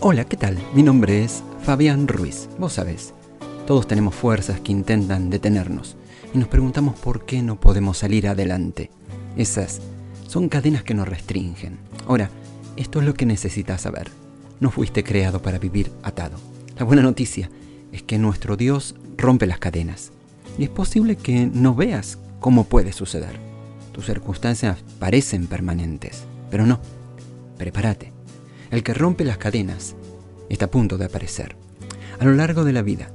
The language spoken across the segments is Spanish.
Hola, ¿qué tal? Mi nombre es Fabián Ruiz. Vos sabés, todos tenemos fuerzas que intentan detenernos y nos preguntamos por qué no podemos salir adelante. Esas son cadenas que nos restringen. Ahora, esto es lo que necesitas saber. No fuiste creado para vivir atado. La buena noticia es que nuestro Dios rompe las cadenas. Y es posible que no veas cómo puede suceder. Tus circunstancias parecen permanentes, pero no. Prepárate el que rompe las cadenas, está a punto de aparecer. A lo largo de la vida,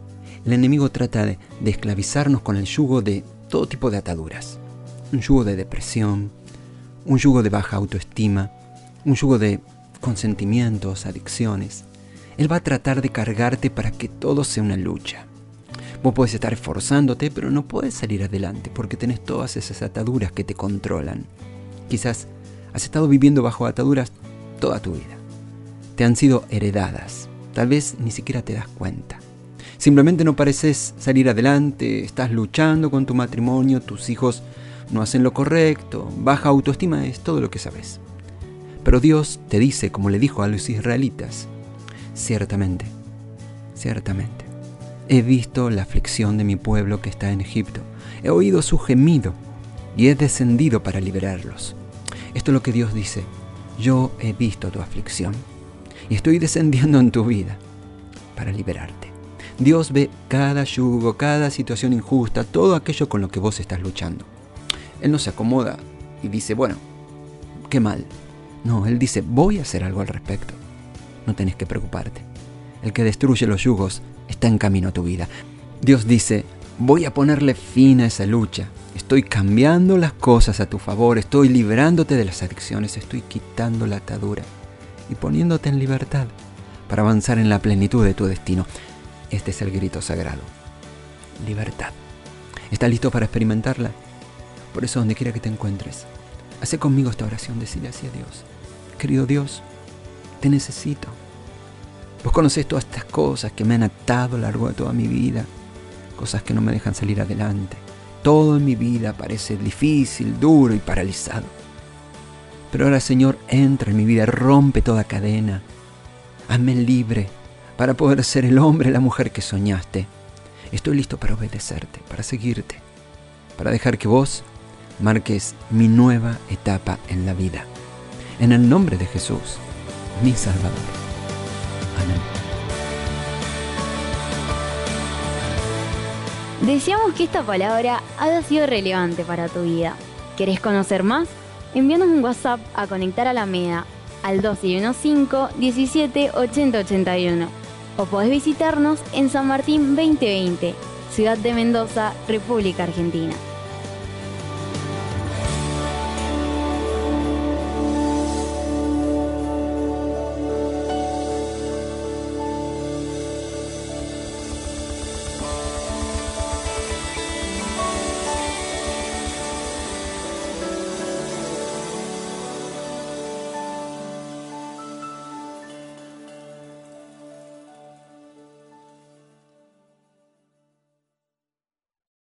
el enemigo trata de, esclavizarnos con el yugo de todo tipo de ataduras. Un yugo de depresión, un yugo de baja autoestima, un yugo de consentimientos, adicciones. Él va a tratar de cargarte para que todo sea una lucha. Vos puedes estar esforzándote, pero no puedes salir adelante porque tenés todas esas ataduras que te controlan. Quizás has estado viviendo bajo ataduras toda tu vida te han sido heredadas. Tal vez ni siquiera te das cuenta. Simplemente no pareces salir adelante, estás luchando con tu matrimonio, tus hijos no hacen lo correcto, baja autoestima es todo lo que sabes. Pero Dios te dice, como le dijo a los israelitas, ciertamente, ciertamente, he visto la aflicción de mi pueblo que está en Egipto, he oído su gemido y he descendido para liberarlos. Esto es lo que Dios dice, yo he visto tu aflicción y estoy descendiendo en tu vida para liberarte. Dios ve cada yugo, cada situación injusta, todo aquello con lo que vos estás luchando. Él no se acomoda y dice, bueno, qué mal. No, Él dice, voy a hacer algo al respecto. No tenés que preocuparte. El que destruye los yugos está en camino a tu vida. Dios dice, voy a ponerle fin a esa lucha. Estoy cambiando las cosas a tu favor, estoy liberándote de las adicciones, estoy quitando la atadura y poniéndote en libertad para avanzar en la plenitud de tu destino. Este es el grito sagrado. Libertad. ¿Estás listo para experimentarla? Por eso, donde quiera que te encuentres, hace conmigo esta oración, decirle así a Dios. Querido Dios, te necesito. Vos conocés todas estas cosas que me han atado a lo largo de toda mi vida, cosas que no me dejan salir adelante. Todo en mi vida parece difícil, duro y paralizado. Pero ahora, Señor, entra en mi vida, rompe toda cadena. Hazme libre para poder ser el hombre, la mujer que soñaste. Estoy listo para obedecerte, para seguirte, para dejar que vos marques mi nueva etapa en la vida. En el nombre de Jesús, mi Salvador. Amén. Deseamos que esta palabra haya sido relevante para tu vida. ¿Querés conocer más? Envíanos un WhatsApp a Conectar a la MEDA al 215 17 80 81 o podés visitarnos en San Martín 2020, Ciudad de Mendoza, República Argentina.